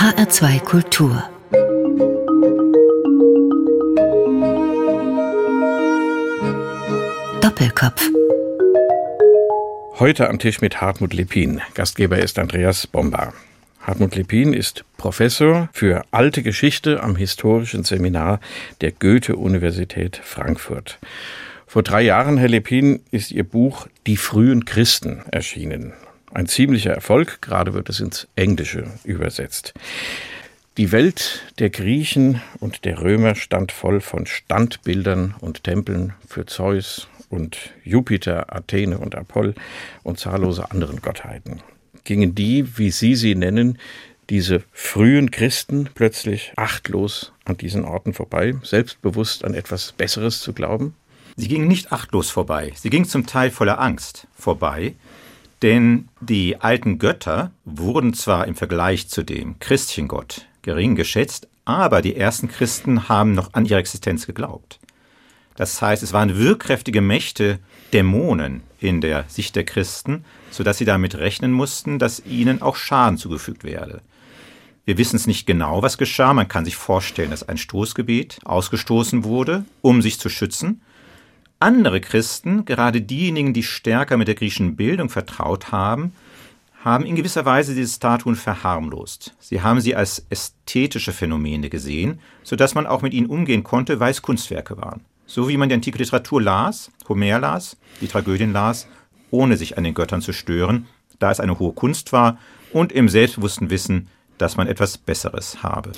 HR2 Kultur Doppelkopf Heute am Tisch mit Hartmut Lepin. Gastgeber ist Andreas Bomba. Hartmut Lepin ist Professor für alte Geschichte am Historischen Seminar der Goethe-Universität Frankfurt. Vor drei Jahren, Herr Lepin, ist Ihr Buch Die frühen Christen erschienen. Ein ziemlicher Erfolg, gerade wird es ins Englische übersetzt. Die Welt der Griechen und der Römer stand voll von Standbildern und Tempeln für Zeus und Jupiter, Athene und Apoll und zahllose anderen Gottheiten. Gingen die, wie Sie sie nennen, diese frühen Christen plötzlich achtlos an diesen Orten vorbei, selbstbewusst an etwas Besseres zu glauben? Sie gingen nicht achtlos vorbei, sie gingen zum Teil voller Angst vorbei, denn die alten Götter wurden zwar im Vergleich zu dem Christchengott gering geschätzt, aber die ersten Christen haben noch an ihre Existenz geglaubt. Das heißt, es waren wirkkräftige Mächte, Dämonen in der Sicht der Christen, sodass sie damit rechnen mussten, dass ihnen auch Schaden zugefügt werde. Wir wissen es nicht genau, was geschah. Man kann sich vorstellen, dass ein Stoßgebet ausgestoßen wurde, um sich zu schützen. Andere Christen, gerade diejenigen, die stärker mit der griechischen Bildung vertraut haben, haben in gewisser Weise diese Statuen verharmlost. Sie haben sie als ästhetische Phänomene gesehen, sodass man auch mit ihnen umgehen konnte, weil es Kunstwerke waren. So wie man die antike Literatur las, Homer las, die Tragödien las, ohne sich an den Göttern zu stören, da es eine hohe Kunst war und im selbstbewussten Wissen, dass man etwas Besseres habe.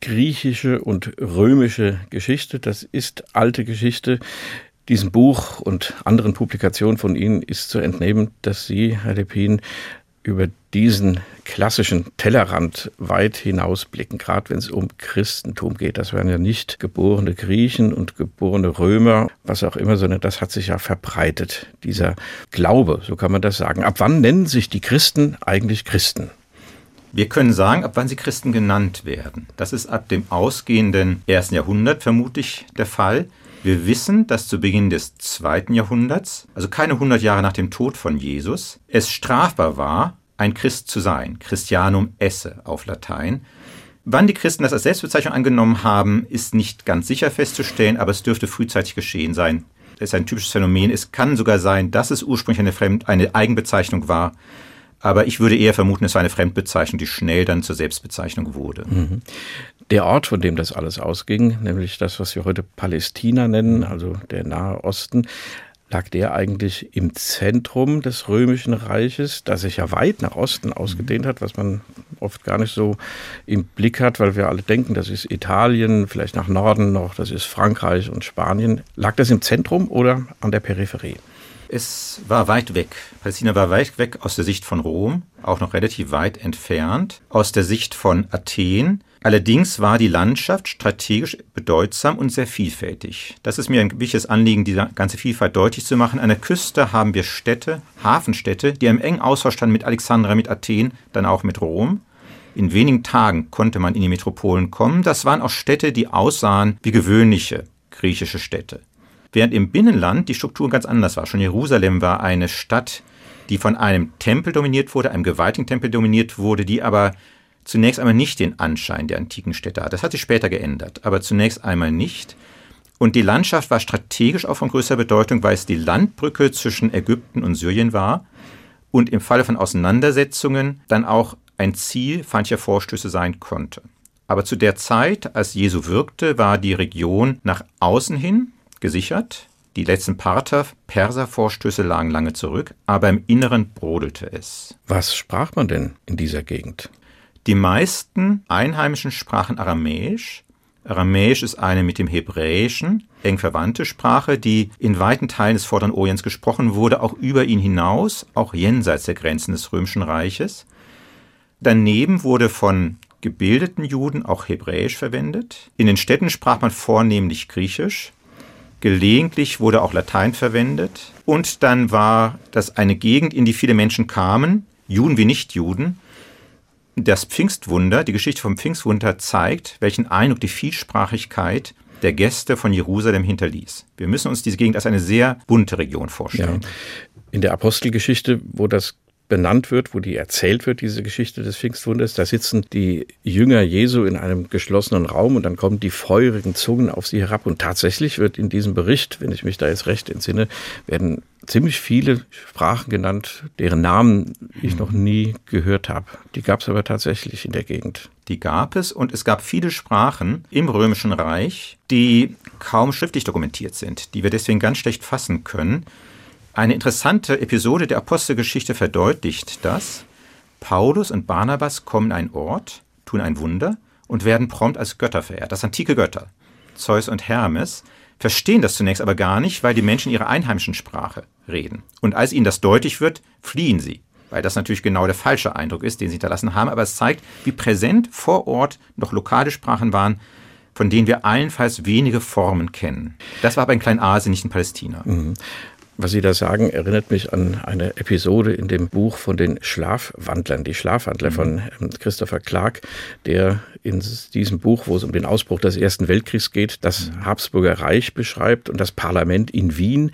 Griechische und römische Geschichte, das ist alte Geschichte. Diesem Buch und anderen Publikationen von Ihnen ist zu entnehmen, dass Sie, Herr Lepin, über diesen klassischen Tellerrand weit hinausblicken, gerade wenn es um Christentum geht. Das wären ja nicht geborene Griechen und geborene Römer, was auch immer, sondern das hat sich ja verbreitet, dieser Glaube, so kann man das sagen. Ab wann nennen sich die Christen eigentlich Christen? Wir können sagen, ab wann sie Christen genannt werden. Das ist ab dem ausgehenden ersten Jahrhundert vermutlich der Fall. Wir wissen, dass zu Beginn des zweiten Jahrhunderts, also keine hundert Jahre nach dem Tod von Jesus, es strafbar war, ein Christ zu sein. Christianum esse auf Latein. Wann die Christen das als Selbstbezeichnung angenommen haben, ist nicht ganz sicher festzustellen, aber es dürfte frühzeitig geschehen sein. Das ist ein typisches Phänomen. Es kann sogar sein, dass es ursprünglich eine, Fremd-, eine Eigenbezeichnung war. Aber ich würde eher vermuten, es war eine Fremdbezeichnung, die schnell dann zur Selbstbezeichnung wurde. Mhm. Der Ort, von dem das alles ausging, nämlich das, was wir heute Palästina nennen, also der Nahe Osten, lag der eigentlich im Zentrum des römischen Reiches, das sich ja weit nach Osten ausgedehnt hat, was man oft gar nicht so im Blick hat, weil wir alle denken, das ist Italien, vielleicht nach Norden noch, das ist Frankreich und Spanien. Lag das im Zentrum oder an der Peripherie? Es war weit weg. Palästina war weit weg aus der Sicht von Rom, auch noch relativ weit entfernt. Aus der Sicht von Athen Allerdings war die Landschaft strategisch bedeutsam und sehr vielfältig. Das ist mir ein wichtiges Anliegen, diese ganze Vielfalt deutlich zu machen. An der Küste haben wir Städte, Hafenstädte, die im engen Austausch standen mit Alexandria, mit Athen, dann auch mit Rom. In wenigen Tagen konnte man in die Metropolen kommen. Das waren auch Städte, die aussahen wie gewöhnliche griechische Städte. Während im Binnenland die Struktur ganz anders war. Schon Jerusalem war eine Stadt, die von einem Tempel dominiert wurde, einem gewaltigen Tempel dominiert wurde, die aber zunächst einmal nicht den Anschein der antiken Städte hat. Das hat sich später geändert, aber zunächst einmal nicht. Und die Landschaft war strategisch auch von größerer Bedeutung, weil es die Landbrücke zwischen Ägypten und Syrien war und im Falle von Auseinandersetzungen dann auch ein Ziel feindlicher Vorstöße sein konnte. Aber zu der Zeit, als Jesu wirkte, war die Region nach außen hin gesichert. Die letzten Parther, Perser-Vorstöße lagen lange zurück, aber im Inneren brodelte es. Was sprach man denn in dieser Gegend? Die meisten Einheimischen sprachen Aramäisch. Aramäisch ist eine mit dem Hebräischen eng verwandte Sprache, die in weiten Teilen des Vorderen Orients gesprochen wurde, auch über ihn hinaus, auch jenseits der Grenzen des Römischen Reiches. Daneben wurde von gebildeten Juden auch Hebräisch verwendet. In den Städten sprach man vornehmlich Griechisch. Gelegentlich wurde auch Latein verwendet. Und dann war das eine Gegend, in die viele Menschen kamen, Juden wie Nichtjuden, das Pfingstwunder, die Geschichte vom Pfingstwunder zeigt, welchen Eindruck die Vielsprachigkeit der Gäste von Jerusalem hinterließ. Wir müssen uns diese Gegend als eine sehr bunte Region vorstellen. Ja. In der Apostelgeschichte, wo das benannt wird, wo die erzählt wird, diese Geschichte des Pfingstwunders. Da sitzen die Jünger Jesu in einem geschlossenen Raum und dann kommen die feurigen Zungen auf sie herab. Und tatsächlich wird in diesem Bericht, wenn ich mich da jetzt recht entsinne, werden ziemlich viele Sprachen genannt, deren Namen ich noch nie gehört habe. Die gab es aber tatsächlich in der Gegend. Die gab es und es gab viele Sprachen im Römischen Reich, die kaum schriftlich dokumentiert sind, die wir deswegen ganz schlecht fassen können. Eine interessante Episode der Apostelgeschichte verdeutlicht das. Paulus und Barnabas kommen an einen Ort, tun ein Wunder und werden prompt als Götter verehrt. Das antike Götter, Zeus und Hermes, verstehen das zunächst aber gar nicht, weil die Menschen ihre einheimischen Sprache reden. Und als ihnen das deutlich wird, fliehen sie weil das natürlich genau der falsche Eindruck ist, den sie hinterlassen haben. Aber es zeigt, wie präsent vor Ort noch lokale Sprachen waren, von denen wir allenfalls wenige Formen kennen. Das war aber in Kleinasien, nicht in Palästina. Mhm. Was Sie da sagen, erinnert mich an eine Episode in dem Buch von den Schlafwandlern, die Schlafwandler mhm. von ähm, Christopher Clark, der in diesem Buch, wo es um den Ausbruch des Ersten Weltkriegs geht, das mhm. Habsburger Reich beschreibt und das Parlament in Wien,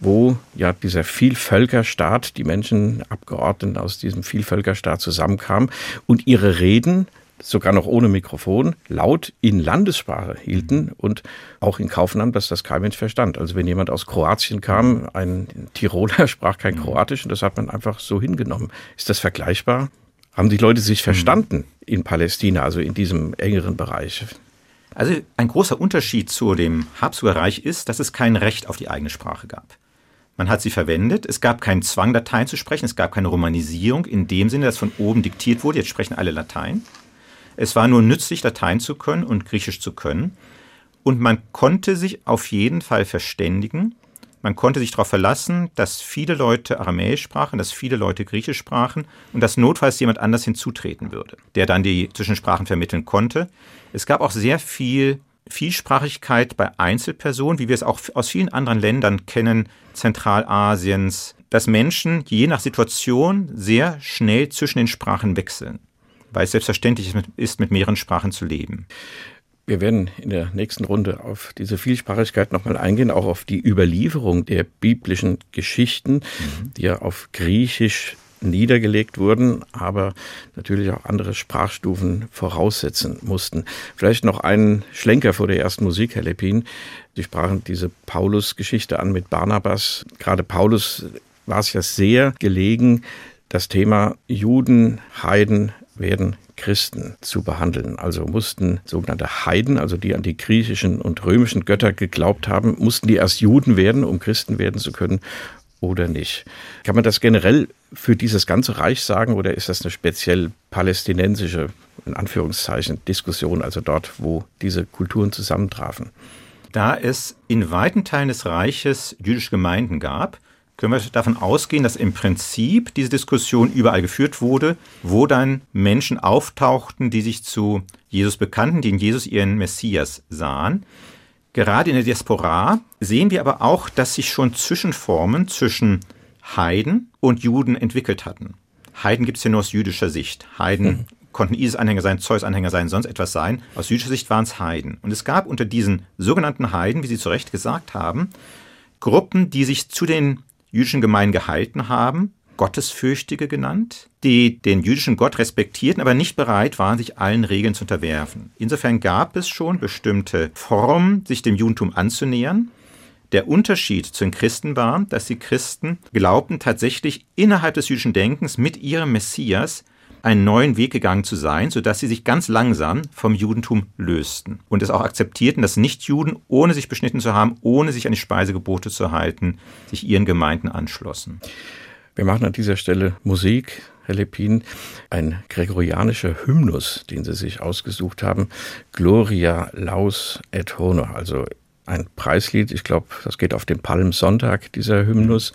wo ja dieser Vielvölkerstaat, die Menschen, Abgeordneten aus diesem Vielvölkerstaat zusammenkamen und ihre Reden sogar noch ohne Mikrofon, laut in Landessprache hielten und auch in Kauf nahmen, dass das kein Mensch verstand. Also wenn jemand aus Kroatien kam, ein Tiroler sprach kein Kroatisch und das hat man einfach so hingenommen. Ist das vergleichbar? Haben die Leute sich verstanden in Palästina, also in diesem engeren Bereich? Also ein großer Unterschied zu dem Habsburger Reich ist, dass es kein Recht auf die eigene Sprache gab. Man hat sie verwendet. Es gab keinen Zwang, Latein zu sprechen. Es gab keine Romanisierung in dem Sinne, dass von oben diktiert wurde, jetzt sprechen alle Latein. Es war nur nützlich, Latein zu können und Griechisch zu können. Und man konnte sich auf jeden Fall verständigen. Man konnte sich darauf verlassen, dass viele Leute Aramäisch sprachen, dass viele Leute Griechisch sprachen und dass notfalls jemand anders hinzutreten würde, der dann die Zwischensprachen vermitteln konnte. Es gab auch sehr viel Vielsprachigkeit bei Einzelpersonen, wie wir es auch aus vielen anderen Ländern kennen, Zentralasiens, dass Menschen je nach Situation sehr schnell zwischen den Sprachen wechseln weil es selbstverständlich ist, mit mehreren Sprachen zu leben. Wir werden in der nächsten Runde auf diese Vielsprachigkeit nochmal eingehen, auch auf die Überlieferung der biblischen Geschichten, mhm. die ja auf Griechisch niedergelegt wurden, aber natürlich auch andere Sprachstufen voraussetzen mussten. Vielleicht noch einen Schlenker vor der ersten Musik, Herr Lepin. Sie sprachen diese Paulus-Geschichte an mit Barnabas. Gerade Paulus war es ja sehr gelegen, das Thema Juden, Heiden, werden Christen zu behandeln. Also mussten sogenannte Heiden, also die an die griechischen und römischen Götter geglaubt haben, mussten die erst Juden werden, um Christen werden zu können oder nicht. Kann man das generell für dieses ganze Reich sagen oder ist das eine speziell palästinensische, in Anführungszeichen, Diskussion, also dort, wo diese Kulturen zusammentrafen? Da es in weiten Teilen des Reiches jüdische Gemeinden gab, können wir davon ausgehen, dass im Prinzip diese Diskussion überall geführt wurde, wo dann Menschen auftauchten, die sich zu Jesus bekannten, die in Jesus ihren Messias sahen. Gerade in der Diaspora sehen wir aber auch, dass sich schon Zwischenformen zwischen Heiden und Juden entwickelt hatten. Heiden gibt es ja nur aus jüdischer Sicht. Heiden mhm. konnten Isis-Anhänger sein, Zeus-Anhänger sein, sonst etwas sein. Aus jüdischer Sicht waren es Heiden. Und es gab unter diesen sogenannten Heiden, wie Sie zu Recht gesagt haben, Gruppen, die sich zu den jüdischen Gemeinden gehalten haben, Gottesfürchtige genannt, die den jüdischen Gott respektierten, aber nicht bereit waren, sich allen Regeln zu unterwerfen. Insofern gab es schon bestimmte Formen, sich dem Judentum anzunähern. Der Unterschied zu den Christen war, dass die Christen glaubten tatsächlich innerhalb des jüdischen Denkens mit ihrem Messias einen neuen Weg gegangen zu sein, sodass sie sich ganz langsam vom Judentum lösten und es auch akzeptierten, dass Nichtjuden, ohne sich beschnitten zu haben, ohne sich an die Speisegebote zu halten, sich ihren Gemeinden anschlossen. Wir machen an dieser Stelle Musik. Herr Lepin, ein gregorianischer Hymnus, den Sie sich ausgesucht haben, Gloria Laus et Honor, also ein Preislied. Ich glaube, das geht auf den Palmsonntag, dieser Hymnus.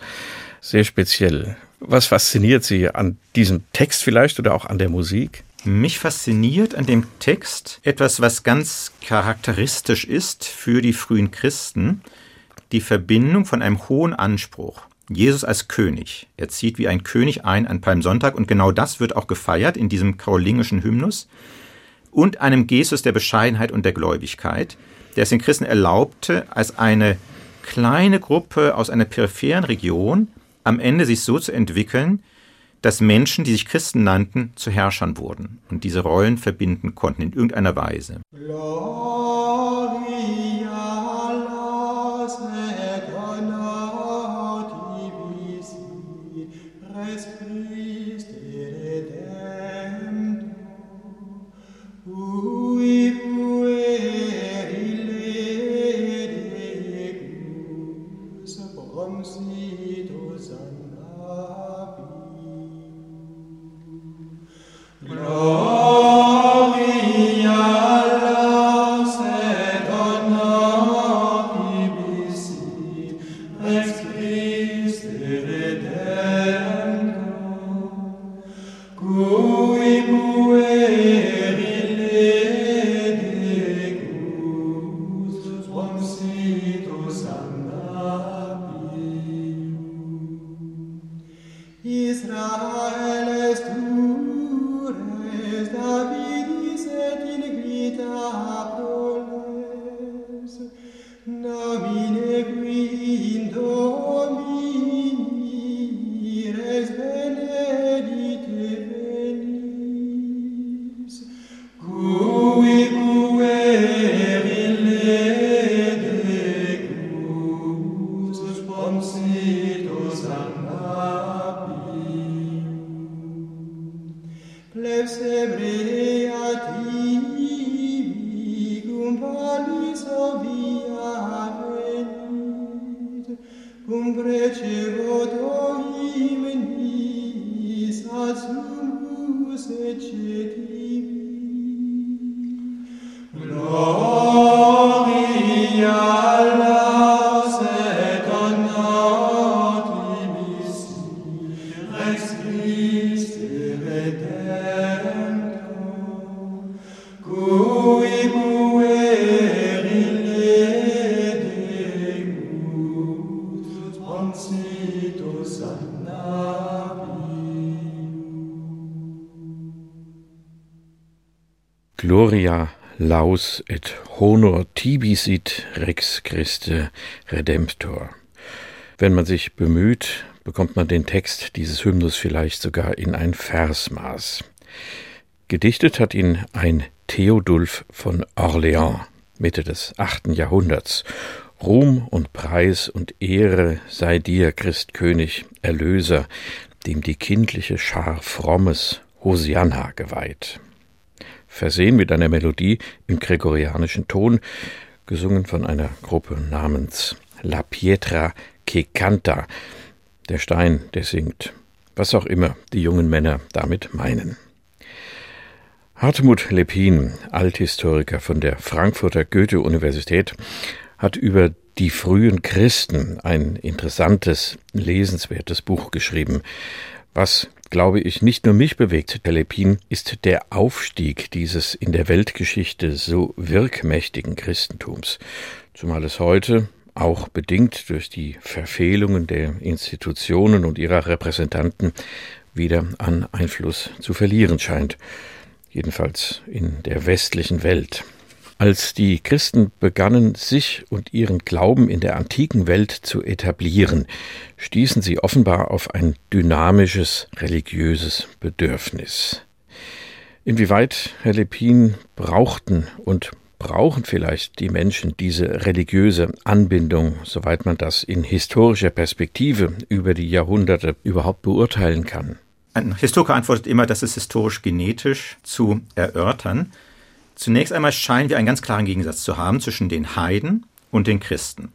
Sehr speziell. Was fasziniert Sie an diesem Text vielleicht oder auch an der Musik? Mich fasziniert an dem Text etwas, was ganz charakteristisch ist für die frühen Christen, die Verbindung von einem hohen Anspruch. Jesus als König. Er zieht wie ein König ein an Palmsonntag und genau das wird auch gefeiert in diesem karolingischen Hymnus und einem Gestus der Bescheidenheit und der Gläubigkeit, der es den Christen erlaubte, als eine kleine Gruppe aus einer peripheren Region am Ende sich so zu entwickeln, dass Menschen, die sich Christen nannten, zu Herrschern wurden und diese Rollen verbinden konnten in irgendeiner Weise. Gloria laus et honor tibisit rex Christe Redemptor. Wenn man sich bemüht, bekommt man den Text dieses Hymnus vielleicht sogar in ein Versmaß. Gedichtet hat ihn ein Theodulf von Orléans, Mitte des achten Jahrhunderts. Ruhm und Preis und Ehre sei dir, Christkönig, Erlöser, dem die kindliche Schar frommes Hosianna geweiht versehen mit einer Melodie im gregorianischen Ton, gesungen von einer Gruppe namens La Pietra che canta, der Stein, der singt, was auch immer die jungen Männer damit meinen. Hartmut Lepin, Althistoriker von der Frankfurter Goethe-Universität, hat über die frühen Christen ein interessantes, lesenswertes Buch geschrieben, was glaube ich, nicht nur mich bewegt, Telepin, ist der Aufstieg dieses in der Weltgeschichte so wirkmächtigen Christentums, zumal es heute auch bedingt durch die Verfehlungen der Institutionen und ihrer Repräsentanten wieder an Einfluss zu verlieren scheint, jedenfalls in der westlichen Welt. Als die Christen begannen, sich und ihren Glauben in der antiken Welt zu etablieren, stießen sie offenbar auf ein dynamisches religiöses Bedürfnis. Inwieweit, Herr Lepin, brauchten und brauchen vielleicht die Menschen diese religiöse Anbindung, soweit man das in historischer Perspektive über die Jahrhunderte überhaupt beurteilen kann? Ein Historiker antwortet immer, das ist historisch genetisch zu erörtern. Zunächst einmal scheinen wir einen ganz klaren Gegensatz zu haben zwischen den Heiden und den Christen.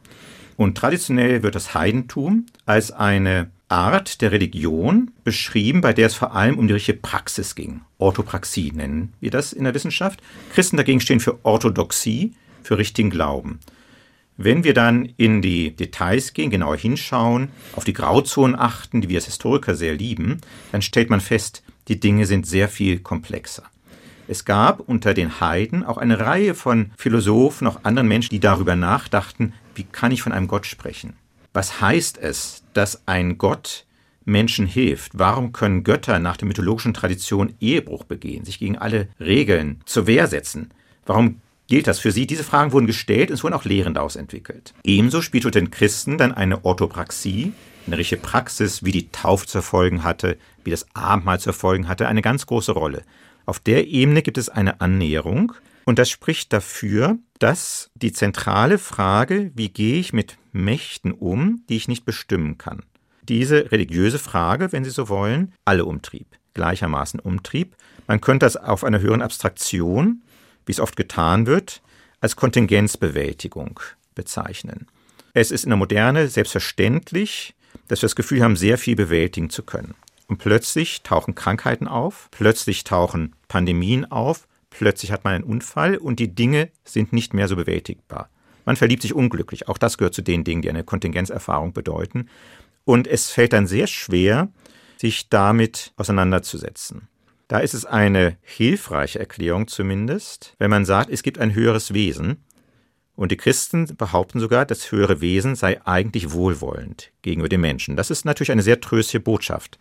Und traditionell wird das Heidentum als eine Art der Religion beschrieben, bei der es vor allem um die richtige Praxis ging. Orthopraxie nennen wir das in der Wissenschaft. Christen dagegen stehen für Orthodoxie, für richtigen Glauben. Wenn wir dann in die Details gehen, genauer hinschauen, auf die Grauzonen achten, die wir als Historiker sehr lieben, dann stellt man fest, die Dinge sind sehr viel komplexer. Es gab unter den Heiden auch eine Reihe von Philosophen, auch anderen Menschen, die darüber nachdachten, wie kann ich von einem Gott sprechen? Was heißt es, dass ein Gott Menschen hilft? Warum können Götter nach der mythologischen Tradition Ehebruch begehen, sich gegen alle Regeln zur Wehr setzen? Warum gilt das für sie? Diese Fragen wurden gestellt und es wurden auch Lehren daraus entwickelt. Ebenso spielt unter den Christen dann eine Orthopraxie, eine richtige Praxis, wie die Taufe zu erfolgen hatte, wie das Abendmahl zu erfolgen hatte, eine ganz große Rolle. Auf der Ebene gibt es eine Annäherung und das spricht dafür, dass die zentrale Frage, wie gehe ich mit Mächten um, die ich nicht bestimmen kann, diese religiöse Frage, wenn Sie so wollen, alle umtrieb, gleichermaßen umtrieb. Man könnte das auf einer höheren Abstraktion, wie es oft getan wird, als Kontingenzbewältigung bezeichnen. Es ist in der Moderne selbstverständlich, dass wir das Gefühl haben, sehr viel bewältigen zu können. Und plötzlich tauchen Krankheiten auf, plötzlich tauchen Pandemien auf, plötzlich hat man einen Unfall und die Dinge sind nicht mehr so bewältigbar. Man verliebt sich unglücklich. Auch das gehört zu den Dingen, die eine Kontingenzerfahrung bedeuten. Und es fällt dann sehr schwer, sich damit auseinanderzusetzen. Da ist es eine hilfreiche Erklärung zumindest, wenn man sagt, es gibt ein höheres Wesen. Und die Christen behaupten sogar, das höhere Wesen sei eigentlich wohlwollend gegenüber den Menschen. Das ist natürlich eine sehr tröstliche Botschaft.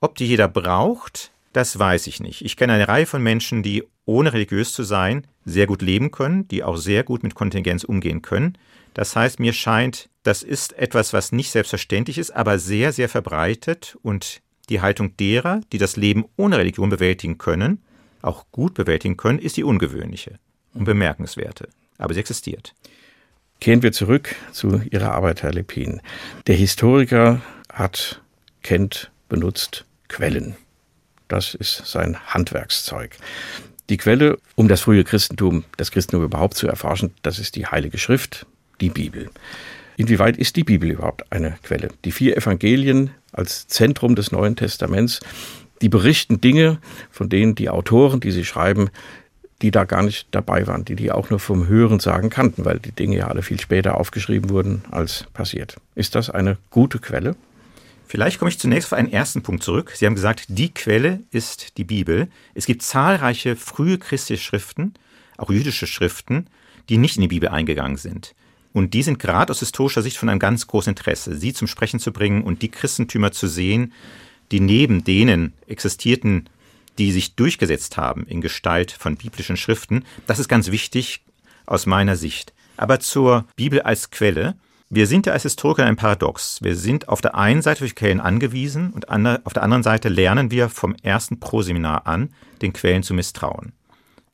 Ob die jeder braucht, das weiß ich nicht. Ich kenne eine Reihe von Menschen, die ohne religiös zu sein sehr gut leben können, die auch sehr gut mit Kontingenz umgehen können. Das heißt, mir scheint, das ist etwas, was nicht selbstverständlich ist, aber sehr, sehr verbreitet und die Haltung derer, die das Leben ohne Religion bewältigen können, auch gut bewältigen können, ist die ungewöhnliche und bemerkenswerte. Aber sie existiert. Kehren wir zurück zu Ihrer Arbeit, Herr Lepin. Der Historiker hat, kennt, benutzt Quellen. Das ist sein Handwerkszeug. Die Quelle, um das frühe Christentum, das Christentum überhaupt zu erforschen, das ist die Heilige Schrift, die Bibel. Inwieweit ist die Bibel überhaupt eine Quelle? Die vier Evangelien als Zentrum des Neuen Testaments, die berichten Dinge, von denen die Autoren, die sie schreiben, die da gar nicht dabei waren, die die auch nur vom Hören sagen kannten, weil die Dinge ja alle viel später aufgeschrieben wurden als passiert. Ist das eine gute Quelle? Vielleicht komme ich zunächst auf einen ersten Punkt zurück. Sie haben gesagt, die Quelle ist die Bibel. Es gibt zahlreiche frühe christliche Schriften, auch jüdische Schriften, die nicht in die Bibel eingegangen sind. Und die sind gerade aus historischer Sicht von einem ganz großen Interesse, sie zum Sprechen zu bringen und die Christentümer zu sehen, die neben denen existierten, die sich durchgesetzt haben in Gestalt von biblischen Schriften. Das ist ganz wichtig aus meiner Sicht. Aber zur Bibel als Quelle wir sind ja als Historiker ein Paradox. Wir sind auf der einen Seite durch Quellen angewiesen und auf der anderen Seite lernen wir vom ersten Proseminar an, den Quellen zu misstrauen.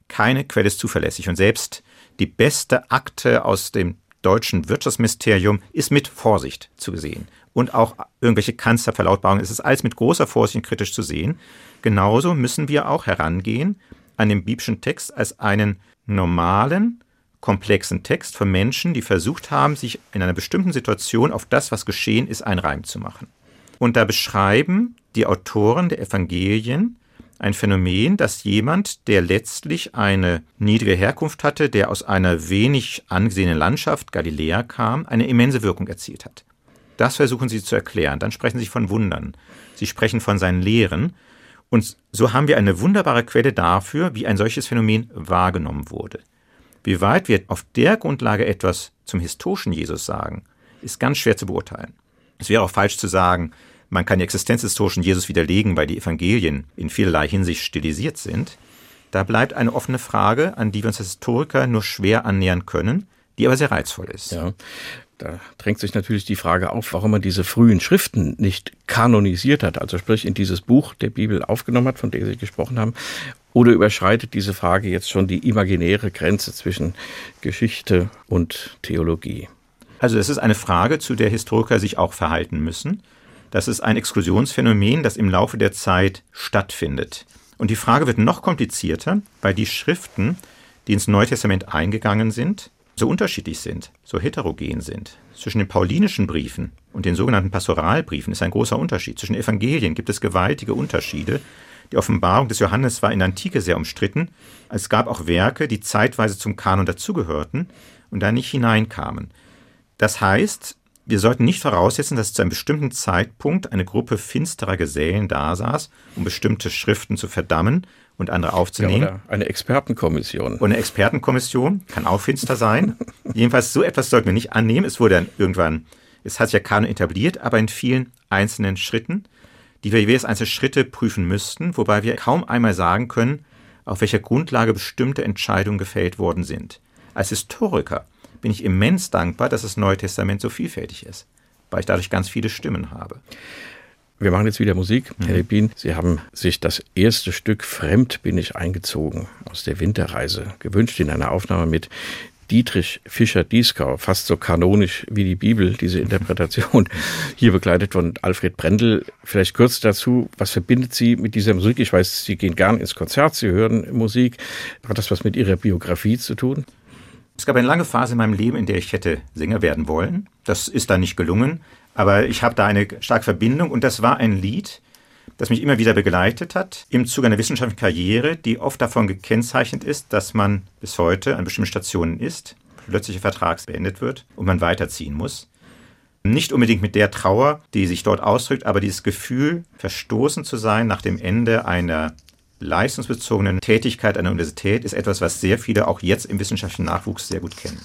Keine Quelle ist zuverlässig und selbst die beste Akte aus dem deutschen Wirtschaftsministerium ist mit Vorsicht zu sehen. Und auch irgendwelche Kanzlerverlautbarungen ist es alles mit großer Vorsicht und kritisch zu sehen. Genauso müssen wir auch herangehen an den biblischen Text als einen normalen, komplexen Text von Menschen, die versucht haben, sich in einer bestimmten Situation auf das, was geschehen ist, einen Reim zu machen. Und da beschreiben die Autoren der Evangelien ein Phänomen, dass jemand, der letztlich eine niedrige Herkunft hatte, der aus einer wenig angesehenen Landschaft, Galiläa, kam, eine immense Wirkung erzielt hat. Das versuchen sie zu erklären. Dann sprechen sie von Wundern. Sie sprechen von seinen Lehren. Und so haben wir eine wunderbare Quelle dafür, wie ein solches Phänomen wahrgenommen wurde. Wie weit wir auf der Grundlage etwas zum historischen Jesus sagen, ist ganz schwer zu beurteilen. Es wäre auch falsch zu sagen, man kann den existenzhistorischen Jesus widerlegen, weil die Evangelien in vielerlei Hinsicht stilisiert sind. Da bleibt eine offene Frage, an die wir uns als Historiker nur schwer annähern können, die aber sehr reizvoll ist. Ja. Da drängt sich natürlich die Frage auf, warum man diese frühen Schriften nicht kanonisiert hat, also sprich in dieses Buch der Bibel aufgenommen hat, von dem Sie gesprochen haben, oder überschreitet diese Frage jetzt schon die imaginäre Grenze zwischen Geschichte und Theologie? Also es ist eine Frage, zu der Historiker sich auch verhalten müssen. Das ist ein Exklusionsphänomen, das im Laufe der Zeit stattfindet. Und die Frage wird noch komplizierter, weil die Schriften, die ins Neue Testament eingegangen sind, so unterschiedlich sind, so heterogen sind. Zwischen den paulinischen Briefen und den sogenannten Pastoralbriefen ist ein großer Unterschied. Zwischen Evangelien gibt es gewaltige Unterschiede. Die Offenbarung des Johannes war in der Antike sehr umstritten. Es gab auch Werke, die zeitweise zum Kanon dazugehörten und da nicht hineinkamen. Das heißt, wir sollten nicht voraussetzen, dass zu einem bestimmten Zeitpunkt eine Gruppe finsterer Gesellen dasaß, um bestimmte Schriften zu verdammen und andere aufzunehmen. Ja, eine Expertenkommission. Und eine Expertenkommission kann auch finster sein. Jedenfalls so etwas sollten wir nicht annehmen. Es wurde dann irgendwann, es hat sich ja Kanon etabliert, aber in vielen einzelnen Schritten die wir jeweils einzelne Schritte prüfen müssten, wobei wir kaum einmal sagen können, auf welcher Grundlage bestimmte Entscheidungen gefällt worden sind. Als Historiker bin ich immens dankbar, dass das Neue Testament so vielfältig ist, weil ich dadurch ganz viele Stimmen habe. Wir machen jetzt wieder Musik. Mhm. Herr Lepin, Sie haben sich das erste Stück Fremd bin ich eingezogen aus der Winterreise gewünscht in einer Aufnahme mit Dietrich Fischer-Dieskau, fast so kanonisch wie die Bibel, diese Interpretation, hier begleitet von Alfred Brendel. Vielleicht kurz dazu, was verbindet Sie mit dieser Musik? Ich weiß, Sie gehen gern ins Konzert, Sie hören Musik. Hat das was mit Ihrer Biografie zu tun? Es gab eine lange Phase in meinem Leben, in der ich hätte Sänger werden wollen. Das ist dann nicht gelungen. Aber ich habe da eine starke Verbindung und das war ein Lied, das mich immer wieder begleitet hat im Zuge einer wissenschaftlichen Karriere, die oft davon gekennzeichnet ist, dass man bis heute an bestimmten Stationen ist, plötzlicher Vertrag beendet wird und man weiterziehen muss. Nicht unbedingt mit der Trauer, die sich dort ausdrückt, aber dieses Gefühl, verstoßen zu sein nach dem Ende einer leistungsbezogenen Tätigkeit an der Universität, ist etwas, was sehr viele auch jetzt im wissenschaftlichen Nachwuchs sehr gut kennen.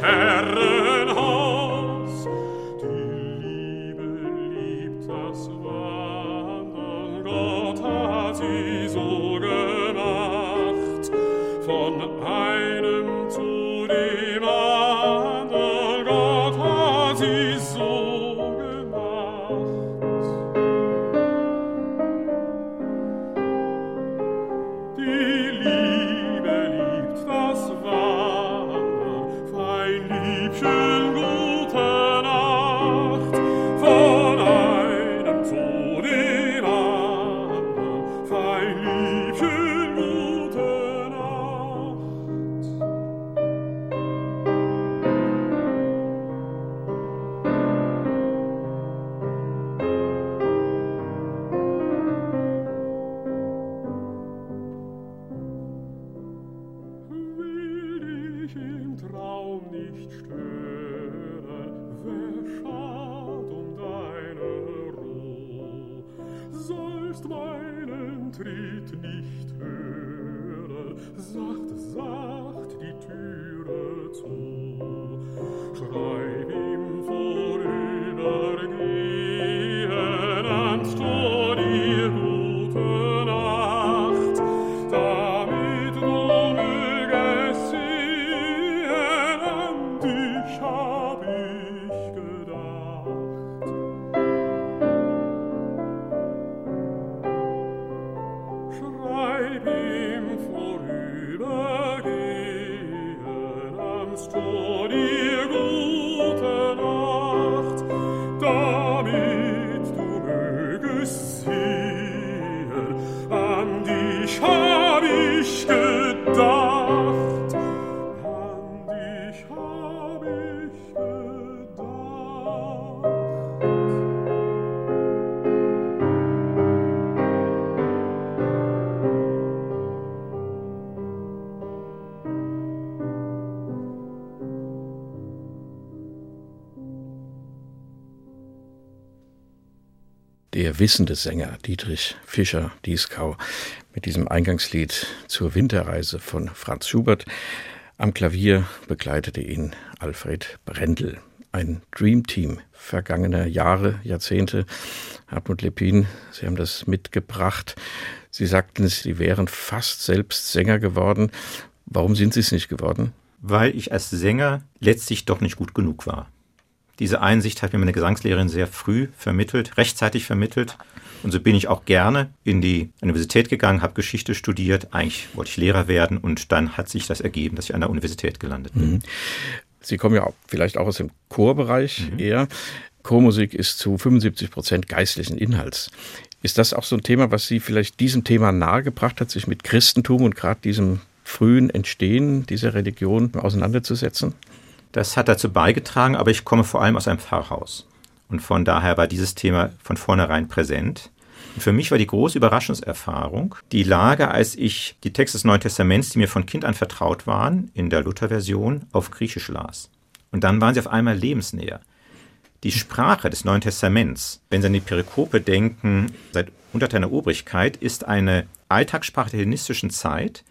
myself wissende Sänger Dietrich Fischer-Dieskau mit diesem Eingangslied zur Winterreise von Franz Schubert. Am Klavier begleitete ihn Alfred Brendel. Ein Dreamteam vergangener Jahre, Jahrzehnte. Hartmut Lepin, Sie haben das mitgebracht. Sie sagten, Sie wären fast selbst Sänger geworden. Warum sind Sie es nicht geworden? Weil ich als Sänger letztlich doch nicht gut genug war. Diese Einsicht hat mir meine Gesangslehrerin sehr früh vermittelt, rechtzeitig vermittelt. Und so bin ich auch gerne in die Universität gegangen, habe Geschichte studiert. Eigentlich wollte ich Lehrer werden und dann hat sich das ergeben, dass ich an der Universität gelandet bin. Mhm. Sie kommen ja vielleicht auch aus dem Chorbereich mhm. eher. Chormusik ist zu 75 Prozent geistlichen Inhalts. Ist das auch so ein Thema, was Sie vielleicht diesem Thema nahegebracht hat, sich mit Christentum und gerade diesem frühen Entstehen dieser Religion auseinanderzusetzen? Das hat dazu beigetragen, aber ich komme vor allem aus einem Pfarrhaus. Und von daher war dieses Thema von vornherein präsent. Und für mich war die große Überraschungserfahrung die Lage, als ich die Texte des Neuen Testaments, die mir von Kind an vertraut waren, in der Lutherversion auf Griechisch las. Und dann waren sie auf einmal lebensnäher. Die Sprache des Neuen Testaments, wenn Sie an die Perikope denken, seit Hunderten der Obrigkeit, ist eine Alltagssprache der hellenistischen Zeit,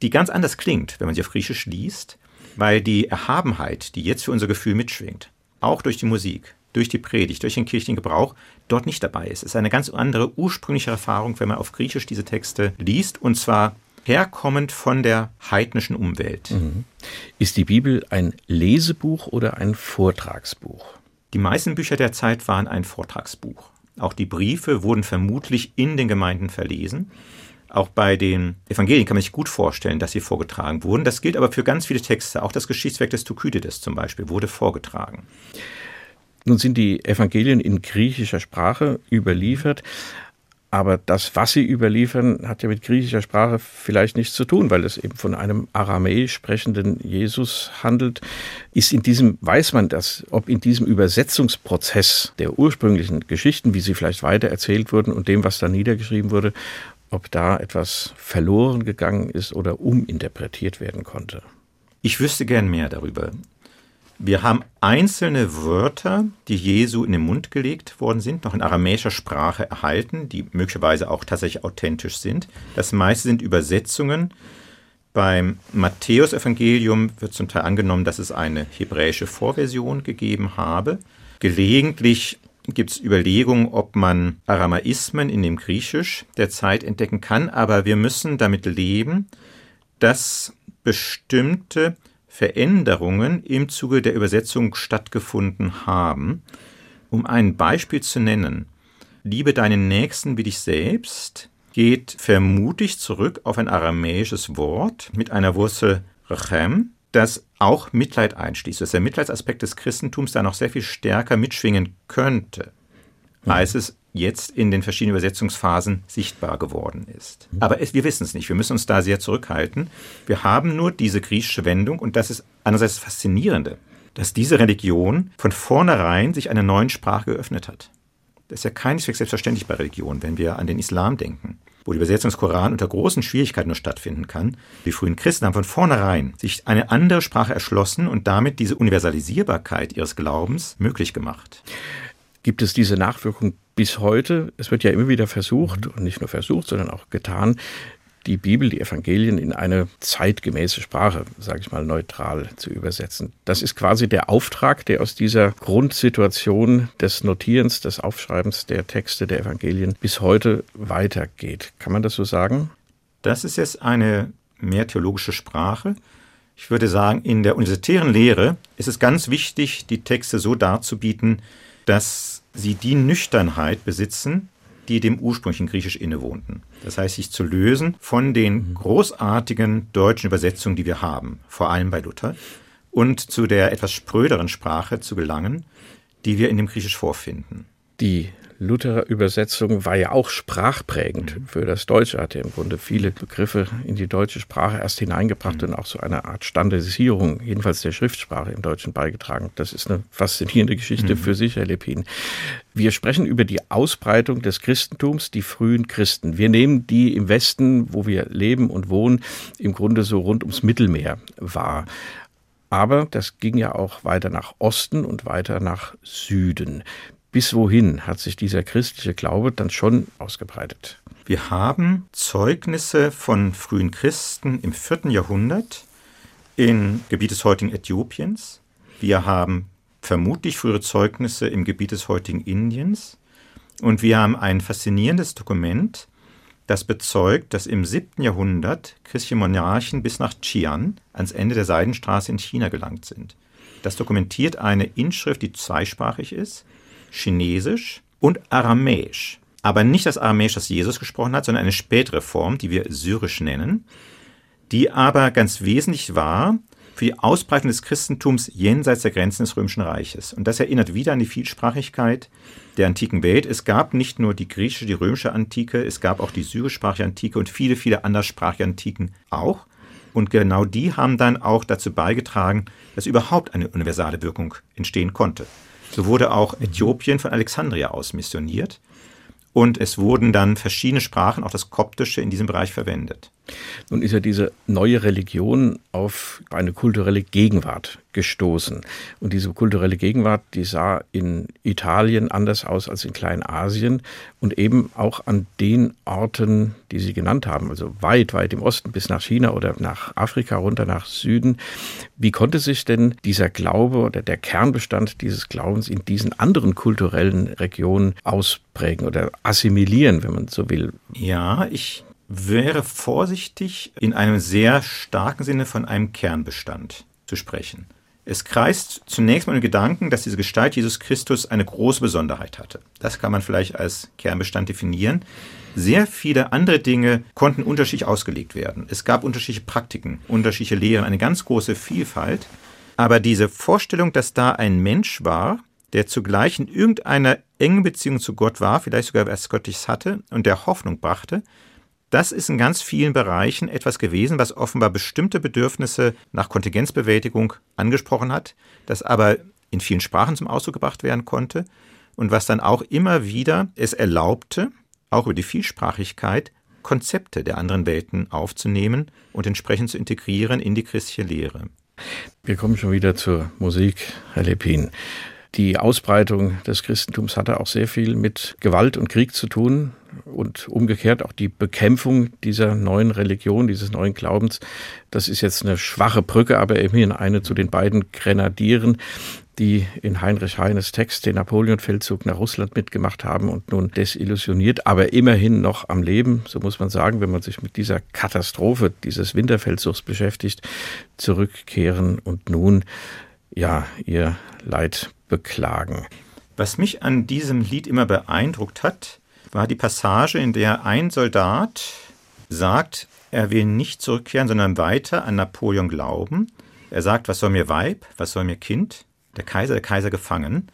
die ganz anders klingt, wenn man sie auf Griechisch liest, weil die Erhabenheit, die jetzt für unser Gefühl mitschwingt, auch durch die Musik, durch die Predigt, durch den kirchlichen Gebrauch, dort nicht dabei ist. Es ist eine ganz andere ursprüngliche Erfahrung, wenn man auf Griechisch diese Texte liest, und zwar herkommend von der heidnischen Umwelt. Mhm. Ist die Bibel ein Lesebuch oder ein Vortragsbuch? Die meisten Bücher der Zeit waren ein Vortragsbuch. Auch die Briefe wurden vermutlich in den Gemeinden verlesen. Auch bei den Evangelien kann man sich gut vorstellen, dass sie vorgetragen wurden. Das gilt aber für ganz viele Texte. Auch das Geschichtswerk des Thukydides zum Beispiel wurde vorgetragen. Nun sind die Evangelien in griechischer Sprache überliefert. Aber das, was sie überliefern, hat ja mit griechischer Sprache vielleicht nichts zu tun, weil es eben von einem aramäisch sprechenden Jesus handelt. Ist in diesem, weiß man das, ob in diesem Übersetzungsprozess der ursprünglichen Geschichten, wie sie vielleicht weiter erzählt wurden und dem, was da niedergeschrieben wurde, ob da etwas verloren gegangen ist oder uminterpretiert werden konnte. Ich wüsste gern mehr darüber. Wir haben einzelne Wörter, die Jesu in den Mund gelegt worden sind, noch in aramäischer Sprache erhalten, die möglicherweise auch tatsächlich authentisch sind. Das meiste sind Übersetzungen. Beim Matthäusevangelium wird zum Teil angenommen, dass es eine hebräische Vorversion gegeben habe. Gelegentlich gibt es Überlegungen, ob man Aramaismen in dem Griechisch der Zeit entdecken kann, aber wir müssen damit leben, dass bestimmte Veränderungen im Zuge der Übersetzung stattgefunden haben. Um ein Beispiel zu nennen, Liebe deinen Nächsten wie dich selbst geht vermutlich zurück auf ein aramäisches Wort mit einer Wurzel rechem, das auch Mitleid einschließt, dass der Mitleidsaspekt des Christentums da noch sehr viel stärker mitschwingen könnte, mhm. als es jetzt in den verschiedenen Übersetzungsphasen sichtbar geworden ist. Mhm. Aber es, wir wissen es nicht, wir müssen uns da sehr zurückhalten. Wir haben nur diese griechische Wendung und das ist einerseits das Faszinierende, dass diese Religion von vornherein sich einer neuen Sprache geöffnet hat. Das ist ja keineswegs selbstverständlich bei Religion, wenn wir an den Islam denken wo die Übersetzung des Koran unter großen Schwierigkeiten nur stattfinden kann. Die frühen Christen haben von vornherein sich eine andere Sprache erschlossen und damit diese Universalisierbarkeit ihres Glaubens möglich gemacht. Gibt es diese Nachwirkung bis heute? Es wird ja immer wieder versucht, und nicht nur versucht, sondern auch getan, die Bibel, die Evangelien in eine zeitgemäße Sprache, sage ich mal neutral zu übersetzen. Das ist quasi der Auftrag, der aus dieser Grundsituation des Notierens, des Aufschreibens der Texte der Evangelien bis heute weitergeht. Kann man das so sagen? Das ist jetzt eine mehr theologische Sprache. Ich würde sagen, in der universitären Lehre ist es ganz wichtig, die Texte so darzubieten, dass sie die Nüchternheit besitzen, die dem ursprünglichen Griechisch innewohnten. Das heißt, sich zu lösen von den großartigen deutschen Übersetzungen, die wir haben, vor allem bei Luther, und zu der etwas spröderen Sprache zu gelangen, die wir in dem Griechisch vorfinden. Die Luther-Übersetzung war ja auch sprachprägend mhm. für das Deutsche, hat er im Grunde viele Begriffe in die deutsche Sprache erst hineingebracht mhm. und auch so eine Art Standardisierung, jedenfalls der Schriftsprache im Deutschen beigetragen. Das ist eine faszinierende Geschichte mhm. für sich, Herr Lepin. Wir sprechen über die Ausbreitung des Christentums, die frühen Christen. Wir nehmen die im Westen, wo wir leben und wohnen, im Grunde so rund ums Mittelmeer wahr. Aber das ging ja auch weiter nach Osten und weiter nach Süden bis wohin hat sich dieser christliche Glaube dann schon ausgebreitet? Wir haben Zeugnisse von frühen Christen im vierten Jahrhundert im Gebiet des heutigen Äthiopiens. Wir haben vermutlich frühere Zeugnisse im Gebiet des heutigen Indiens. Und wir haben ein faszinierendes Dokument, das bezeugt, dass im siebten Jahrhundert christliche Monarchen bis nach Qian, ans Ende der Seidenstraße in China gelangt sind. Das dokumentiert eine Inschrift, die zweisprachig ist. Chinesisch und Aramäisch. Aber nicht das Aramäisch, das Jesus gesprochen hat, sondern eine spätere Form, die wir Syrisch nennen, die aber ganz wesentlich war für die Ausbreitung des Christentums jenseits der Grenzen des Römischen Reiches. Und das erinnert wieder an die Vielsprachigkeit der antiken Welt. Es gab nicht nur die griechische, die römische Antike, es gab auch die syrischsprachige Antike und viele, viele anderssprachige Antiken auch. Und genau die haben dann auch dazu beigetragen, dass überhaupt eine universale Wirkung entstehen konnte. So wurde auch Äthiopien von Alexandria aus missioniert. Und es wurden dann verschiedene Sprachen, auch das Koptische, in diesem Bereich verwendet. Nun ist ja diese neue Religion auf eine kulturelle Gegenwart gestoßen. Und diese kulturelle Gegenwart, die sah in Italien anders aus als in Kleinasien und eben auch an den Orten, die Sie genannt haben, also weit, weit im Osten bis nach China oder nach Afrika runter nach Süden. Wie konnte sich denn dieser Glaube oder der Kernbestand dieses Glaubens in diesen anderen kulturellen Regionen ausprägen oder assimilieren, wenn man so will? Ja, ich wäre vorsichtig, in einem sehr starken Sinne von einem Kernbestand zu sprechen. Es kreist zunächst mal im Gedanken, dass diese Gestalt Jesus Christus eine große Besonderheit hatte. Das kann man vielleicht als Kernbestand definieren. Sehr viele andere Dinge konnten unterschiedlich ausgelegt werden. Es gab unterschiedliche Praktiken, unterschiedliche Lehren, eine ganz große Vielfalt. Aber diese Vorstellung, dass da ein Mensch war, der zugleich in irgendeiner engen Beziehung zu Gott war, vielleicht sogar etwas Göttliches hatte und der Hoffnung brachte, das ist in ganz vielen Bereichen etwas gewesen, was offenbar bestimmte Bedürfnisse nach Kontingenzbewältigung angesprochen hat, das aber in vielen Sprachen zum Ausdruck gebracht werden konnte und was dann auch immer wieder es erlaubte, auch über die Vielsprachigkeit Konzepte der anderen Welten aufzunehmen und entsprechend zu integrieren in die christliche Lehre. Wir kommen schon wieder zur Musik, Herr Lepin. Die Ausbreitung des Christentums hatte auch sehr viel mit Gewalt und Krieg zu tun und umgekehrt auch die Bekämpfung dieser neuen Religion, dieses neuen Glaubens. Das ist jetzt eine schwache Brücke, aber immerhin eine zu den beiden Grenadieren, die in Heinrich Heines Text den Napoleon-Feldzug nach Russland mitgemacht haben und nun desillusioniert, aber immerhin noch am Leben, so muss man sagen, wenn man sich mit dieser Katastrophe dieses Winterfeldzugs beschäftigt, zurückkehren und nun ja ihr Leid beklagen. Was mich an diesem Lied immer beeindruckt hat, war die Passage, in der ein Soldat sagt, er will nicht zurückkehren, sondern weiter an Napoleon glauben. Er sagt, was soll mir Weib, was soll mir Kind? Der Kaiser, der Kaiser gefangen.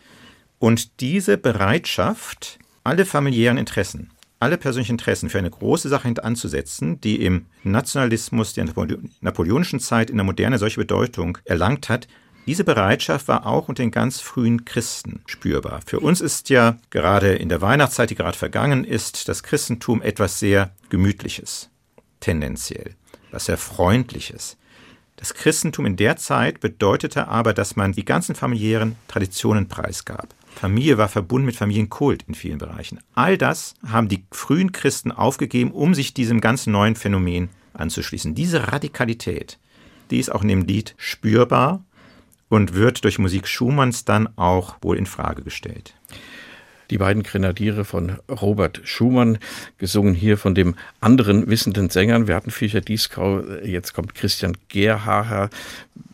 Und diese Bereitschaft, alle familiären Interessen, alle persönlichen Interessen für eine große Sache hintanzusetzen, die im Nationalismus der napoleonischen Zeit in der Moderne solche Bedeutung erlangt hat, diese Bereitschaft war auch unter den ganz frühen Christen spürbar. Für uns ist ja gerade in der Weihnachtszeit, die gerade vergangen ist, das Christentum etwas sehr Gemütliches, tendenziell, was sehr Freundliches. Das Christentum in der Zeit bedeutete aber, dass man die ganzen familiären Traditionen preisgab. Familie war verbunden mit Familienkult in vielen Bereichen. All das haben die frühen Christen aufgegeben, um sich diesem ganz neuen Phänomen anzuschließen. Diese Radikalität, die ist auch in dem Lied spürbar und wird durch Musik Schumanns dann auch wohl in Frage gestellt. Die beiden Grenadiere von Robert Schumann, gesungen hier von dem anderen wissenden Sängern. Wir hatten Fischer Dieskau, jetzt kommt Christian Gerhaher.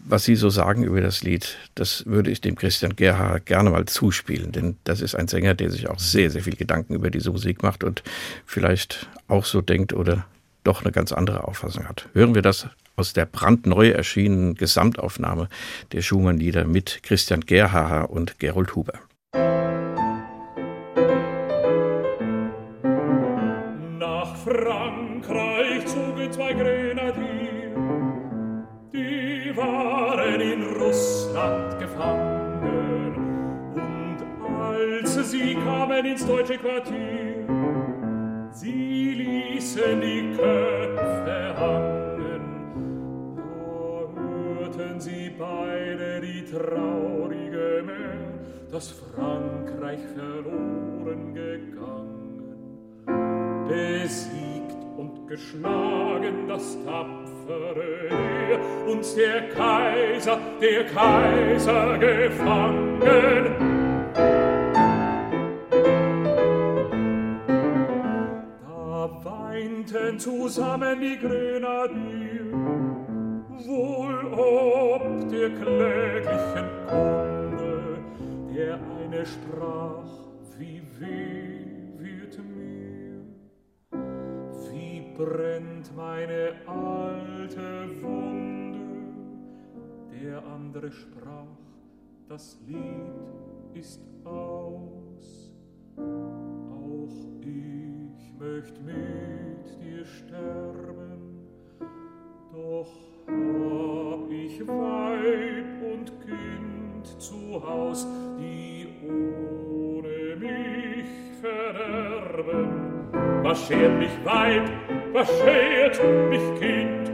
Was Sie so sagen über das Lied, das würde ich dem Christian Gerhaher gerne mal zuspielen, denn das ist ein Sänger, der sich auch sehr, sehr viel Gedanken über diese Musik macht und vielleicht auch so denkt oder doch eine ganz andere Auffassung hat. Hören wir das aus der brandneu erschienenen Gesamtaufnahme der Schumann-Lieder mit Christian Gerhaher und Gerold Huber. Nach Frankreich zogen zwei Grenadier, die waren in Russland gefangen. Und als sie kamen ins deutsche Quartier, sie ließen die Köpfe hangen. Da hörten sie beide die traurige Meldung, dass Frankreich verloren gegangen. Besiegt und geschlagen das tapfere Heer und der Kaiser, der Kaiser gefangen. weinten zusammen die Grenadier, wohl ob der kläglichen Kunde, der eine sprach, wie weh wird mir, wie brennt meine alte Wunde, der andere sprach, das Lied ist aus, auch ich möcht mit dir sterben, doch hab ich Weib und Kind zu Haus, die ohne mich verderben. Was schert mich Weib, was schert mich Kind?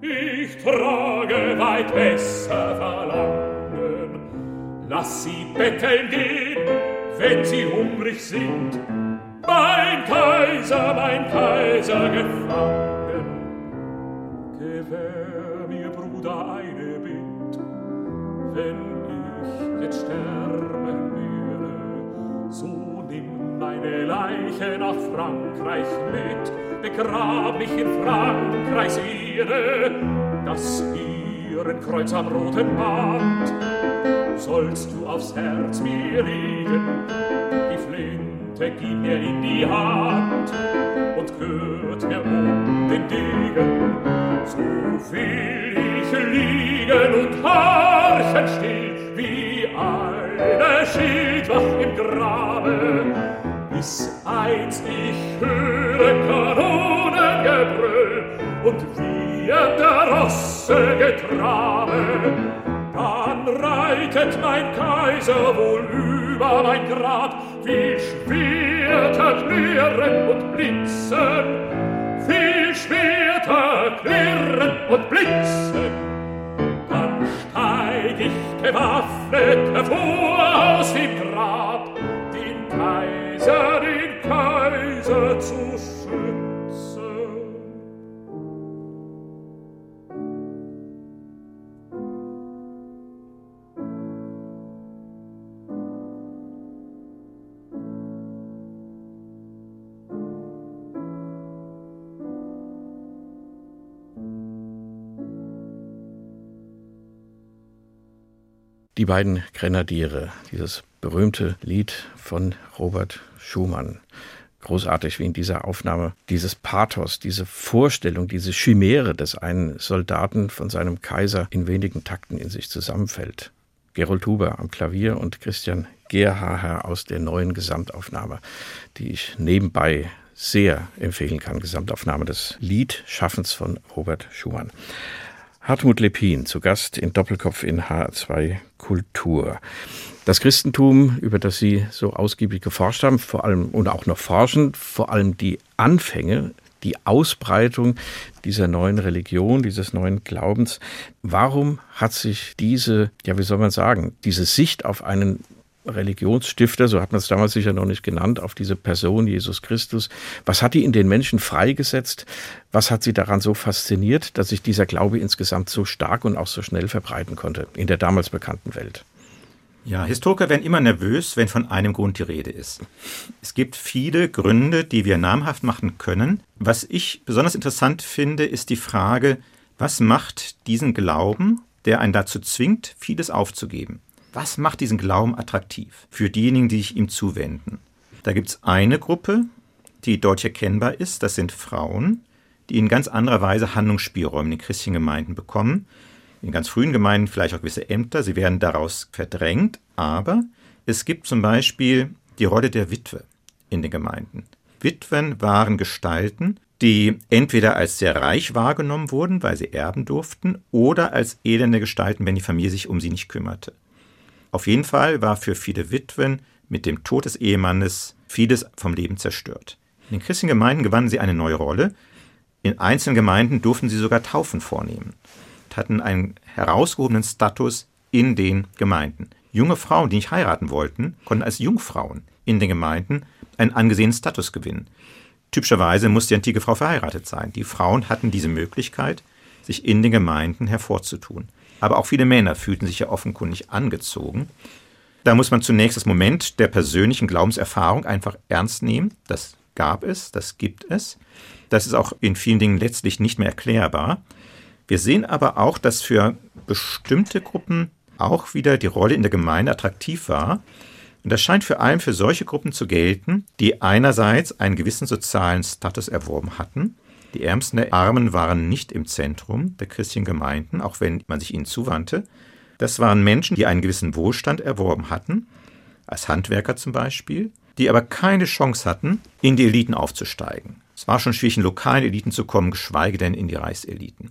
Ich trage weit besser Verlangen. Lass sie betteln gehen, wenn sie hungrig sind. Mein Kaiser, mein Kaiser gefangen. Gewähr mir, Bruder, eine Bitt, wenn ich jetzt sterben werde, so nimm meine Leiche nach Frankreich mit, begrab mich in Frankreichs Ehre, das ihren Kreuz am roten Band. Sollst du aufs Herz mir legen, die Flinte gib mir in die Hand und kürt mir um den Degen, so will ich liegen und horchen still, wie eine Schildwach im Grabe, bis einst ich höre Kanonengebrüll und wir der Rosse getrabe, dann reitet mein Kaiser wohl über mein Grab, wie Schwerter klirren und blitzen, wie Schwerter klirren und blitzen. Dann steig ich gewaffnet hervor aus dem Grab, den Kaiser, den Kaiser zu Die beiden Grenadiere, dieses berühmte Lied von Robert Schumann. Großartig, wie in dieser Aufnahme dieses Pathos, diese Vorstellung, diese Chimäre des einen Soldaten von seinem Kaiser in wenigen Takten in sich zusammenfällt. Gerold Huber am Klavier und Christian Gerhaher aus der neuen Gesamtaufnahme, die ich nebenbei sehr empfehlen kann. Gesamtaufnahme des Liedschaffens von Robert Schumann. Hartmut Lepin zu Gast in Doppelkopf in HR2 Kultur. Das Christentum, über das Sie so ausgiebig geforscht haben, vor allem und auch noch forschen, vor allem die Anfänge, die Ausbreitung dieser neuen Religion, dieses neuen Glaubens. Warum hat sich diese, ja, wie soll man sagen, diese Sicht auf einen Religionsstifter, so hat man es damals sicher noch nicht genannt, auf diese Person Jesus Christus. Was hat die in den Menschen freigesetzt? Was hat sie daran so fasziniert, dass sich dieser Glaube insgesamt so stark und auch so schnell verbreiten konnte in der damals bekannten Welt? Ja, Historiker werden immer nervös, wenn von einem Grund die Rede ist. Es gibt viele Gründe, die wir namhaft machen können. Was ich besonders interessant finde, ist die Frage, was macht diesen Glauben, der einen dazu zwingt, vieles aufzugeben? Was macht diesen Glauben attraktiv für diejenigen, die sich ihm zuwenden? Da gibt es eine Gruppe, die deutlich erkennbar ist, das sind Frauen, die in ganz anderer Weise Handlungsspielräume in den christlichen Gemeinden bekommen in ganz frühen Gemeinden vielleicht auch gewisse Ämter, sie werden daraus verdrängt, aber es gibt zum Beispiel die Rolle der Witwe in den Gemeinden. Witwen waren Gestalten, die entweder als sehr reich wahrgenommen wurden, weil sie erben durften, oder als elende Gestalten, wenn die Familie sich um sie nicht kümmerte. Auf jeden Fall war für viele Witwen mit dem Tod des Ehemannes vieles vom Leben zerstört. In den christlichen Gemeinden gewannen sie eine neue Rolle. In einzelnen Gemeinden durften sie sogar Taufen vornehmen hatten einen herausgehobenen Status in den Gemeinden. Junge Frauen, die nicht heiraten wollten, konnten als Jungfrauen in den Gemeinden einen angesehenen Status gewinnen. Typischerweise musste die antike Frau verheiratet sein. Die Frauen hatten diese Möglichkeit, sich in den Gemeinden hervorzutun. Aber auch viele Männer fühlten sich ja offenkundig angezogen. Da muss man zunächst das Moment der persönlichen Glaubenserfahrung einfach ernst nehmen. Das gab es, das gibt es. Das ist auch in vielen Dingen letztlich nicht mehr erklärbar. Wir sehen aber auch, dass für bestimmte Gruppen auch wieder die Rolle in der Gemeinde attraktiv war. Und das scheint vor allem für solche Gruppen zu gelten, die einerseits einen gewissen sozialen Status erworben hatten. Die Ärmsten der Armen waren nicht im Zentrum der christlichen Gemeinden, auch wenn man sich ihnen zuwandte. Das waren Menschen, die einen gewissen Wohlstand erworben hatten, als Handwerker zum Beispiel, die aber keine Chance hatten, in die Eliten aufzusteigen. Es war schon schwierig, in lokalen Eliten zu kommen, geschweige denn in die Reichseliten.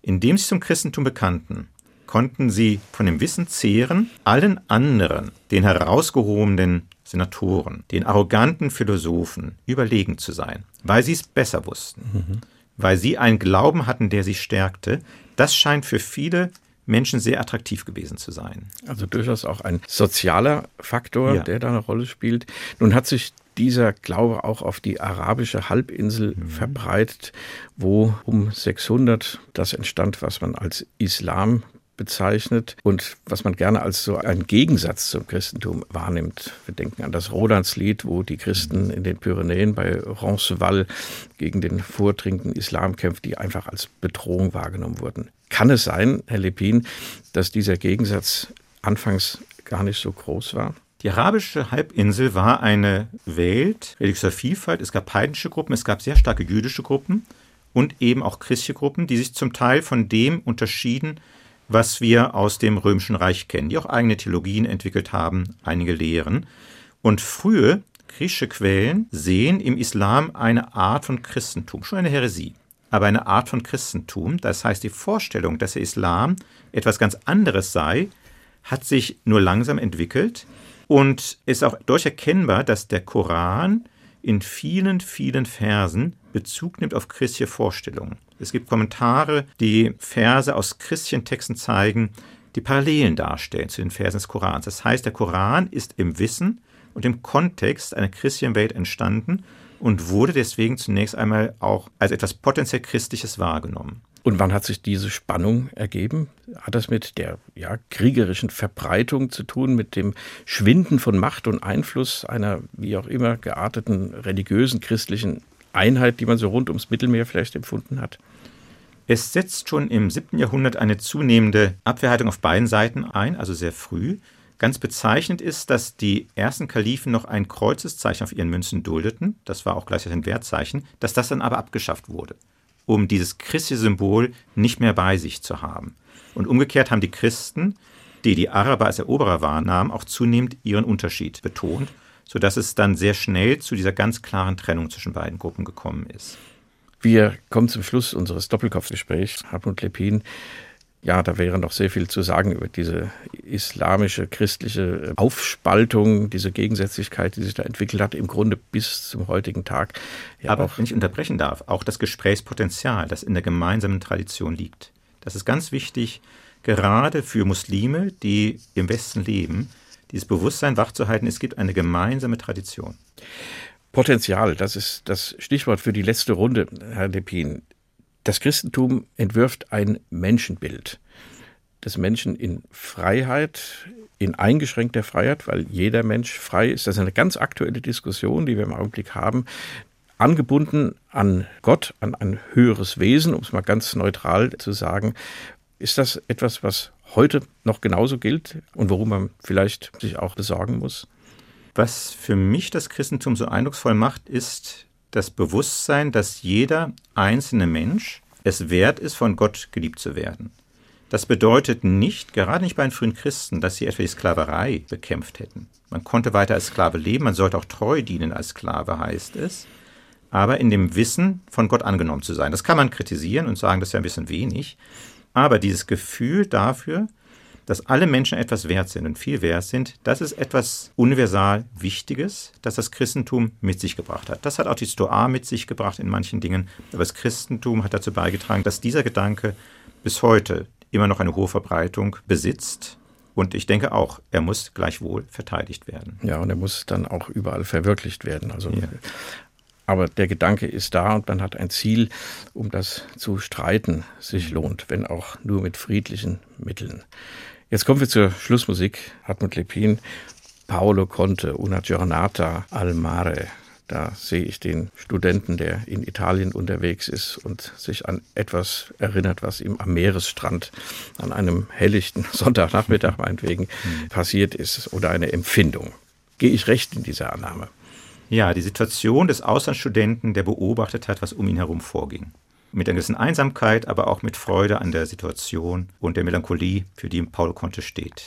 Indem sie zum Christentum bekannten, konnten sie von dem Wissen zehren, allen anderen, den herausgehobenen Senatoren, den arroganten Philosophen, überlegen zu sein, weil sie es besser wussten, mhm. weil sie einen Glauben hatten, der sie stärkte. Das scheint für viele Menschen sehr attraktiv gewesen zu sein. Also durchaus auch ein sozialer Faktor, ja. der da eine Rolle spielt. Nun hat sich dieser Glaube auch auf die arabische Halbinsel mhm. verbreitet, wo um 600 das entstand, was man als Islam bezeichnet und was man gerne als so einen Gegensatz zum Christentum wahrnimmt. Wir denken an das Rolandslied, wo die Christen in den Pyrenäen bei Roncesvalles gegen den vordringenden Islam kämpfen, die einfach als Bedrohung wahrgenommen wurden. Kann es sein, Herr Lepin, dass dieser Gegensatz anfangs gar nicht so groß war? Die arabische Halbinsel war eine Welt religiöser Vielfalt. Es gab heidnische Gruppen, es gab sehr starke jüdische Gruppen und eben auch christliche Gruppen, die sich zum Teil von dem unterschieden, was wir aus dem Römischen Reich kennen, die auch eigene Theologien entwickelt haben, einige Lehren. Und frühe griechische Quellen sehen im Islam eine Art von Christentum, schon eine Häresie, aber eine Art von Christentum. Das heißt, die Vorstellung, dass der Islam etwas ganz anderes sei, hat sich nur langsam entwickelt und ist auch durcherkennbar, dass der Koran in vielen, vielen Versen Bezug nimmt auf christliche Vorstellungen. Es gibt Kommentare, die Verse aus christlichen Texten zeigen, die Parallelen darstellen zu den Versen des Korans. Das heißt, der Koran ist im Wissen und im Kontext einer christlichen Welt entstanden und wurde deswegen zunächst einmal auch als etwas potenziell Christliches wahrgenommen. Und wann hat sich diese Spannung ergeben? Hat das mit der ja, kriegerischen Verbreitung zu tun, mit dem Schwinden von Macht und Einfluss einer wie auch immer gearteten religiösen christlichen Einheit, die man so rund ums Mittelmeer vielleicht empfunden hat? Es setzt schon im 7. Jahrhundert eine zunehmende Abwehrhaltung auf beiden Seiten ein, also sehr früh. Ganz bezeichnend ist, dass die ersten Kalifen noch ein Kreuzeszeichen auf ihren Münzen duldeten, das war auch gleichzeitig ein Wertzeichen, dass das dann aber abgeschafft wurde um dieses christliche Symbol nicht mehr bei sich zu haben. Und umgekehrt haben die Christen, die die Araber als Eroberer wahrnahmen, auch zunehmend ihren Unterschied betont, sodass es dann sehr schnell zu dieser ganz klaren Trennung zwischen beiden Gruppen gekommen ist. Wir kommen zum Schluss unseres Doppelkopfgesprächs. Hartmut Lepin, ja, da wäre noch sehr viel zu sagen über diese islamische, christliche Aufspaltung, diese Gegensätzlichkeit, die sich da entwickelt hat, im Grunde bis zum heutigen Tag. Ja, Aber wenn ich unterbrechen darf, auch das Gesprächspotenzial, das in der gemeinsamen Tradition liegt. Das ist ganz wichtig, gerade für Muslime, die im Westen leben, dieses Bewusstsein wachzuhalten, es gibt eine gemeinsame Tradition. Potenzial, das ist das Stichwort für die letzte Runde, Herr Lepin. Das Christentum entwirft ein Menschenbild des Menschen in Freiheit, in eingeschränkter Freiheit, weil jeder Mensch frei ist. Das ist eine ganz aktuelle Diskussion, die wir im Augenblick haben. Angebunden an Gott, an ein höheres Wesen, um es mal ganz neutral zu sagen. Ist das etwas, was heute noch genauso gilt und worum man vielleicht sich auch besorgen muss? Was für mich das Christentum so eindrucksvoll macht, ist das Bewusstsein, dass jeder einzelne Mensch es wert ist, von Gott geliebt zu werden. Das bedeutet nicht, gerade nicht bei den frühen Christen, dass sie etwa die Sklaverei bekämpft hätten. Man konnte weiter als Sklave leben, man sollte auch treu dienen als Sklave, heißt es. Aber in dem Wissen, von Gott angenommen zu sein. Das kann man kritisieren und sagen, das ist ja ein bisschen wenig. Aber dieses Gefühl dafür, dass alle Menschen etwas wert sind und viel wert sind, das ist etwas universal Wichtiges, das das Christentum mit sich gebracht hat. Das hat auch die Stoa mit sich gebracht in manchen Dingen, aber das Christentum hat dazu beigetragen, dass dieser Gedanke bis heute immer noch eine hohe Verbreitung besitzt. Und ich denke auch, er muss gleichwohl verteidigt werden. Ja, und er muss dann auch überall verwirklicht werden. Also ja. Aber der Gedanke ist da und man hat ein Ziel, um das zu streiten sich lohnt, wenn auch nur mit friedlichen Mitteln. Jetzt kommen wir zur Schlussmusik. Hartmut Lepin, Paolo Conte, Una Giornata al Mare. Da sehe ich den Studenten, der in Italien unterwegs ist und sich an etwas erinnert, was ihm am Meeresstrand an einem helllichten Sonntagnachmittag meinetwegen mhm. passiert ist oder eine Empfindung. Gehe ich recht in dieser Annahme? Ja, die Situation des Auslandsstudenten, der beobachtet hat, was um ihn herum vorging mit einer gewissen Einsamkeit, aber auch mit Freude an der Situation und der Melancholie, für die Paul Conte steht.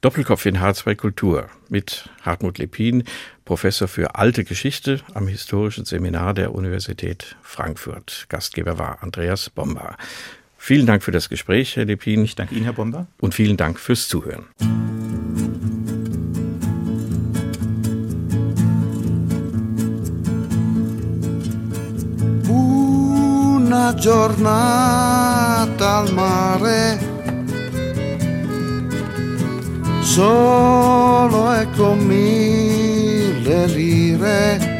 Doppelkopf in H2 Kultur mit Hartmut Lepin, Professor für alte Geschichte am Historischen Seminar der Universität Frankfurt. Gastgeber war Andreas Bomba. Vielen Dank für das Gespräch, Herr Lepin. Ich danke Ihnen, Herr Bomba. Und vielen Dank fürs Zuhören. Giornata al mare, solo e con mille lire.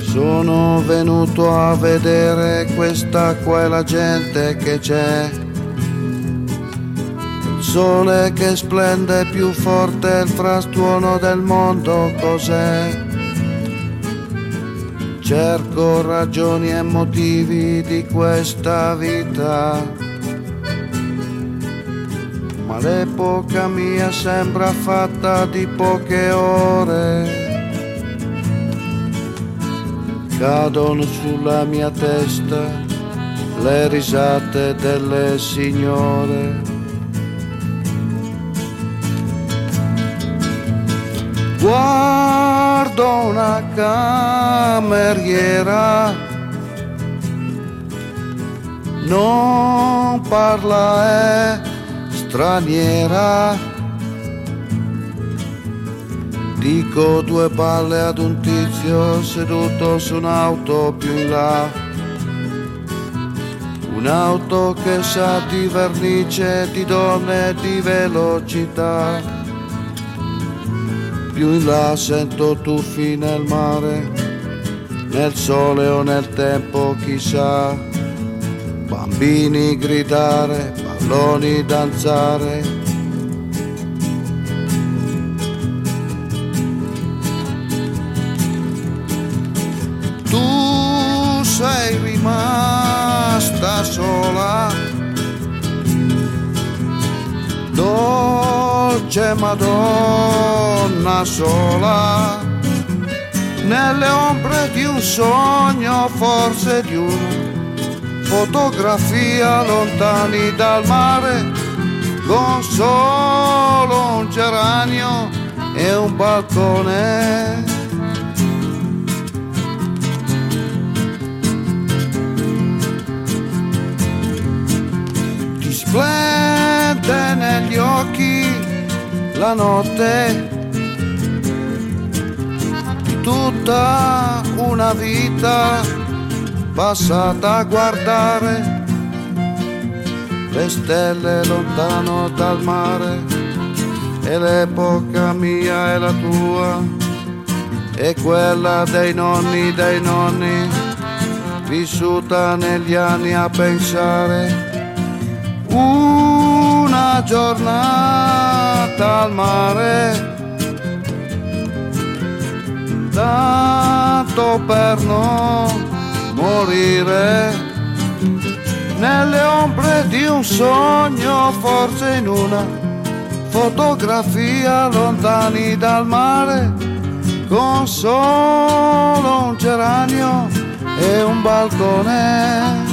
Sono venuto a vedere questa qua e la gente che c'è. Il sole che splende più forte, il frastuono del mondo cos'è? Cerco ragioni e motivi di questa vita, ma l'epoca mia sembra fatta di poche ore. Cadono sulla mia testa le risate delle signore Guardo una cameriera, non parla, è straniera. Dico due palle ad un tizio seduto su un'auto più in là. Un'auto che sa di vernice, di donne di velocità più in là sento tuffi nel mare, nel sole o nel tempo chissà, bambini gridare, palloni danzare. Dolce Madonna donna sola, nelle ombre di un sogno, forse di una fotografia lontani dal mare, con solo un geranio e un balcone. Splende negli occhi la notte. Tutta una vita passata a guardare le stelle lontano dal mare e l'epoca mia è la tua e quella dei nonni dei nonni vissuta negli anni a pensare giornata al mare. Tanto per non morire. Nelle ombre di un sogno forse in una fotografia lontani dal mare con solo un geranio e un balcone